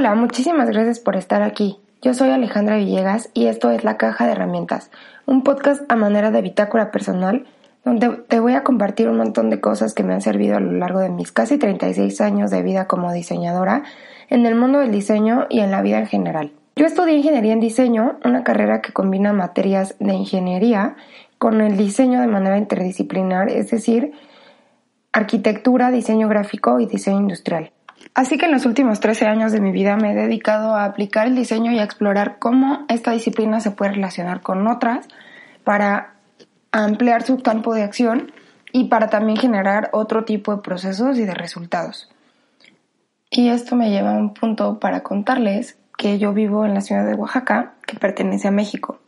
Hola, muchísimas gracias por estar aquí. Yo soy Alejandra Villegas y esto es La Caja de Herramientas, un podcast a manera de bitácora personal donde te voy a compartir un montón de cosas que me han servido a lo largo de mis casi 36 años de vida como diseñadora en el mundo del diseño y en la vida en general. Yo estudié ingeniería en diseño, una carrera que combina materias de ingeniería con el diseño de manera interdisciplinar, es decir, arquitectura, diseño gráfico y diseño industrial. Así que en los últimos 13 años de mi vida me he dedicado a aplicar el diseño y a explorar cómo esta disciplina se puede relacionar con otras para ampliar su campo de acción y para también generar otro tipo de procesos y de resultados. Y esto me lleva a un punto para contarles que yo vivo en la ciudad de Oaxaca, que pertenece a México.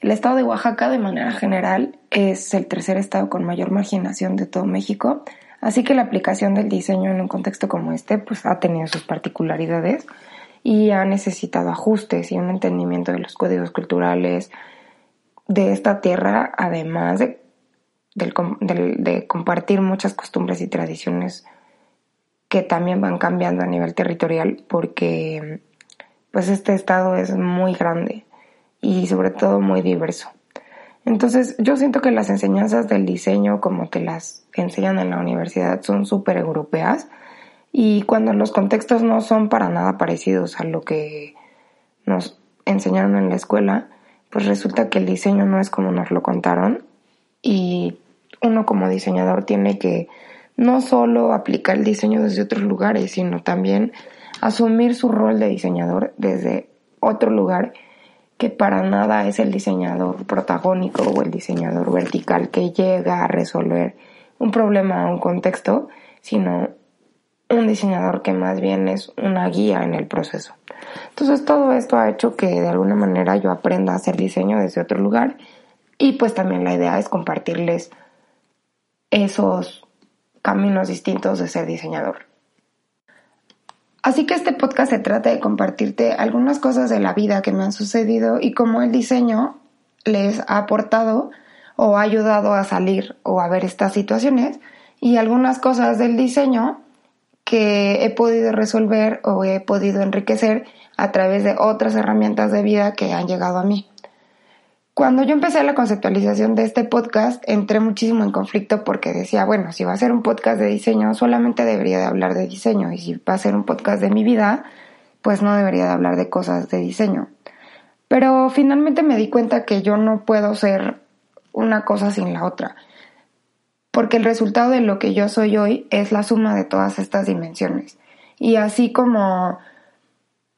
El estado de Oaxaca, de manera general, es el tercer estado con mayor marginación de todo México, Así que la aplicación del diseño en un contexto como este pues ha tenido sus particularidades y ha necesitado ajustes y un entendimiento de los códigos culturales de esta tierra, además de, compartir muchas costumbres y tradiciones que también van cambiando a nivel territorial porque pues este estado es muy grande y sobre todo muy diverso. Entonces yo siento que las enseñanzas del diseño como te las enseñan en la universidad son súper europeas y cuando los contextos no son para nada parecidos a lo que nos enseñaron en la escuela, pues resulta que el diseño no es como nos lo contaron. Y uno como diseñador tiene que no solo aplicar el diseño desde otros lugares, sino también asumir su rol de diseñador desde otro lugar que para nada es el diseñador protagónico o el diseñador vertical que llega a resolver un problema o un contexto, sino un diseñador que más bien es una guía en el proceso. Entonces todo esto ha hecho que de alguna manera yo aprenda a hacer diseño desde otro lugar y pues también la idea es compartirles esos caminos distintos de ser diseñador. Así que este podcast se trata de compartirte algunas cosas de la vida que me han sucedido y cómo el diseño les ha aportado o ha ayudado a salir o a ver estas situaciones y algunas cosas del diseño que he podido resolver o he podido enriquecer a través de otras herramientas de vida que han llegado a mí. Cuando yo empecé la conceptualización de este podcast, entré muchísimo en conflicto porque decía, bueno, si va a ser un podcast de diseño, solamente debería de hablar de diseño y si va a ser un podcast de mi vida, pues no debería de hablar de cosas de diseño. Pero finalmente me di cuenta que yo no puedo ser una cosa sin la otra, porque el resultado de lo que yo soy hoy es la suma de todas estas dimensiones. Y así como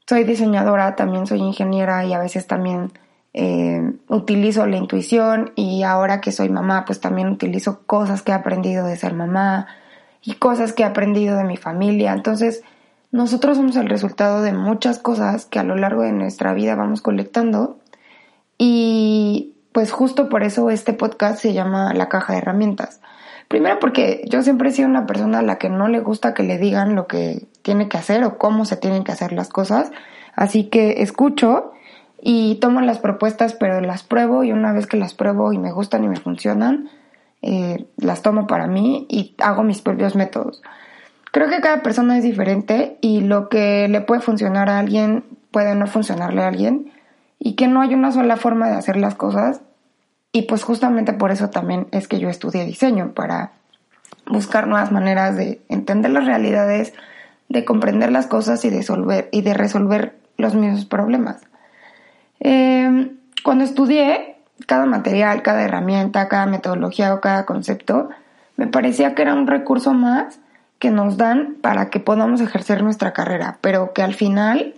soy diseñadora, también soy ingeniera y a veces también eh, utilizo la intuición y ahora que soy mamá, pues también utilizo cosas que he aprendido de ser mamá y cosas que he aprendido de mi familia. Entonces, nosotros somos el resultado de muchas cosas que a lo largo de nuestra vida vamos colectando y pues justo por eso este podcast se llama La caja de herramientas. Primero porque yo siempre he sido una persona a la que no le gusta que le digan lo que tiene que hacer o cómo se tienen que hacer las cosas, así que escucho y tomo las propuestas, pero las pruebo y una vez que las pruebo y me gustan y me funcionan, eh, las tomo para mí y hago mis propios métodos. Creo que cada persona es diferente y lo que le puede funcionar a alguien puede no funcionarle a alguien y que no hay una sola forma de hacer las cosas y pues justamente por eso también es que yo estudié diseño para buscar nuevas maneras de entender las realidades, de comprender las cosas y de, y de resolver los mismos problemas. Em, cuando estudié cada material, cada herramienta, cada metodología o cada concepto, me parecía que era un recurso más que nos dan para que podamos ejercer nuestra carrera, pero que al final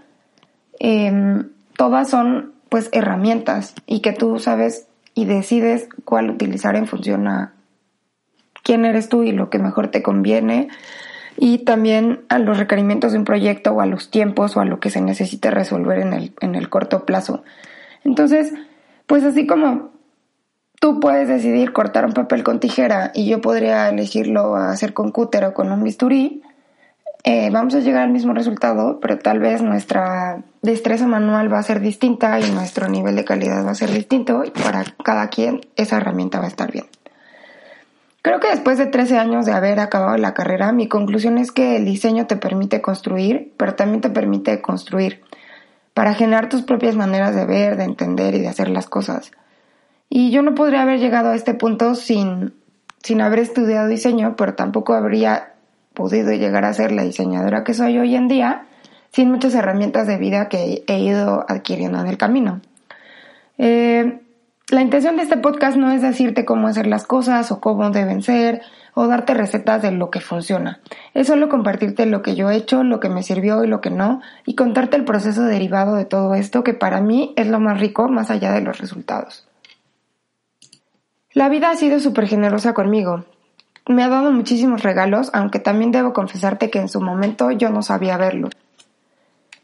em, todas son pues herramientas y que tú sabes y decides cuál utilizar en función a quién eres tú y lo que mejor te conviene, y también a los requerimientos de un proyecto o a los tiempos o a lo que se necesite resolver en el, en el corto plazo. Entonces, pues así como tú puedes decidir cortar un papel con tijera y yo podría elegirlo a hacer con cúter o con un bisturí, eh, vamos a llegar al mismo resultado, pero tal vez nuestra destreza manual va a ser distinta y nuestro nivel de calidad va a ser distinto y para cada quien esa herramienta va a estar bien. Creo que después de 13 años de haber acabado la carrera, mi conclusión es que el diseño te permite construir, pero también te permite construir, para generar tus propias maneras de ver, de entender y de hacer las cosas. Y yo no podría haber llegado a este punto sin, sin haber estudiado diseño, pero tampoco habría podido llegar a ser la diseñadora que soy hoy en día sin muchas herramientas de vida que he ido adquiriendo en el camino. Eh, la intención de este podcast no es decirte cómo hacer las cosas o cómo deben ser o darte recetas de lo que funciona. Es solo compartirte lo que yo he hecho, lo que me sirvió y lo que no, y contarte el proceso derivado de todo esto que para mí es lo más rico más allá de los resultados. La vida ha sido súper generosa conmigo. Me ha dado muchísimos regalos, aunque también debo confesarte que en su momento yo no sabía verlo.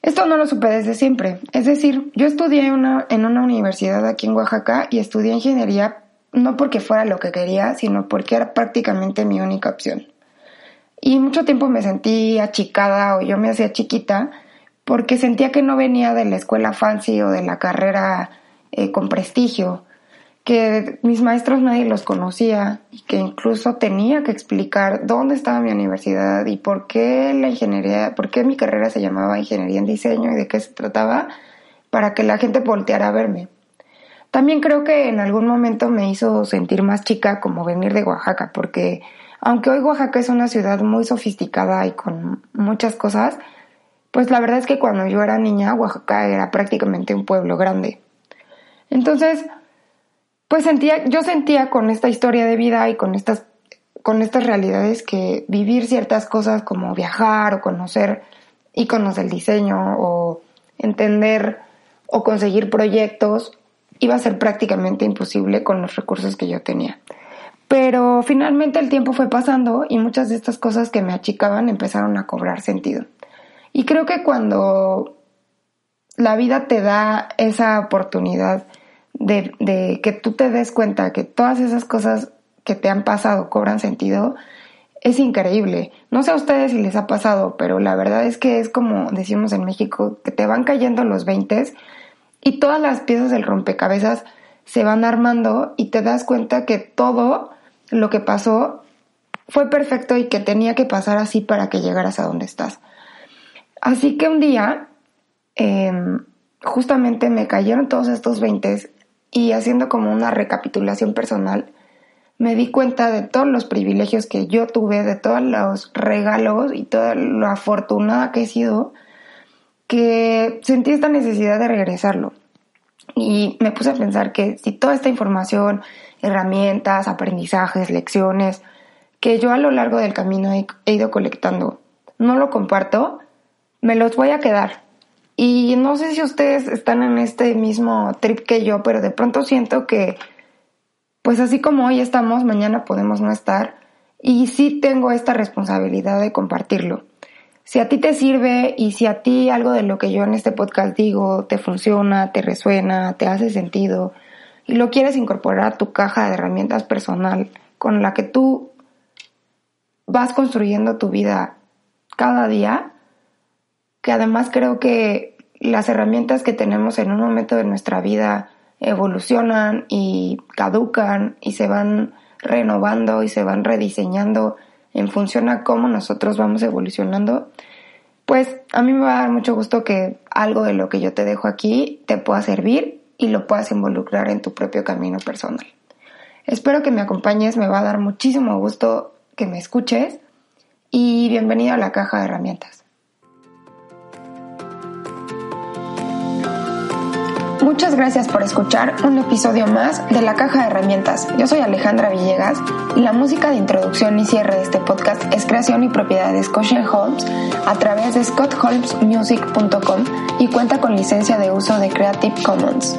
Esto no lo supe desde siempre. Es decir, yo estudié en una universidad aquí en Oaxaca y estudié ingeniería no porque fuera lo que quería, sino porque era prácticamente mi única opción. Y mucho tiempo me sentí achicada o yo me hacía chiquita porque sentía que no venía de la escuela fancy o de la carrera eh, con prestigio que mis maestros nadie los conocía y que incluso tenía que explicar dónde estaba mi universidad y por qué la ingeniería, por qué mi carrera se llamaba ingeniería en diseño y de qué se trataba para que la gente volteara a verme. También creo que en algún momento me hizo sentir más chica como venir de Oaxaca, porque aunque hoy Oaxaca es una ciudad muy sofisticada y con muchas cosas, pues la verdad es que cuando yo era niña Oaxaca era prácticamente un pueblo grande. Entonces, pues sentía, yo sentía con esta historia de vida y con estas, con estas realidades que vivir ciertas cosas como viajar o conocer íconos del diseño o entender o conseguir proyectos iba a ser prácticamente imposible con los recursos que yo tenía. Pero finalmente el tiempo fue pasando y muchas de estas cosas que me achicaban empezaron a cobrar sentido. Y creo que cuando la vida te da esa oportunidad de, que tú te des cuenta que todas esas cosas que te han pasado cobran sentido, es increíble. No sé a ustedes si les ha pasado, pero la verdad es que es como decimos en México, que te van cayendo los 20 y todas las piezas del rompecabezas se van armando y te das cuenta que todo lo que pasó fue perfecto y que tenía que pasar así para que llegaras a donde estás. Así que un día, em, justamente me cayeron todos estos 20 y haciendo como una recapitulación personal, me di cuenta de todos los privilegios que yo tuve, de todos los regalos y toda lo afortunada que he sido, que sentí esta necesidad de regresarlo. Y me puse a pensar que si toda esta información, herramientas, aprendizajes, lecciones, que yo a lo largo del camino he, he ido colectando, no lo comparto, me los voy a quedar y no sé si ustedes están en este mismo trip que yo, pero de pronto siento que, pues así como hoy estamos, mañana podemos no estar. Y sí tengo esta responsabilidad de compartirlo. Si a ti te sirve y si a ti algo de lo que yo en este podcast digo te funciona, te resuena, te hace sentido y lo quieres incorporar a tu caja de herramientas personal con la que tú vas construyendo tu vida cada día, que además creo que las herramientas que tenemos en un momento de nuestra vida evolucionan y caducan y se van renovando y se van rediseñando en función a cómo nosotros vamos evolucionando, pues a mí me va a dar mucho gusto que algo de lo que yo te dejo aquí te pueda servir y lo puedas involucrar en tu propio camino personal. Espero que me acompañes, me va a dar muchísimo gusto que me escuches y bienvenido a la caja de herramientas. Muchas gracias por escuchar un episodio más de La Caja de Herramientas. Yo soy Alejandra Villegas y la música de introducción y cierre de este podcast es creación y propiedad de Scotian Holmes a través de scottholmesmusic.com y cuenta con licencia de uso de Creative Commons.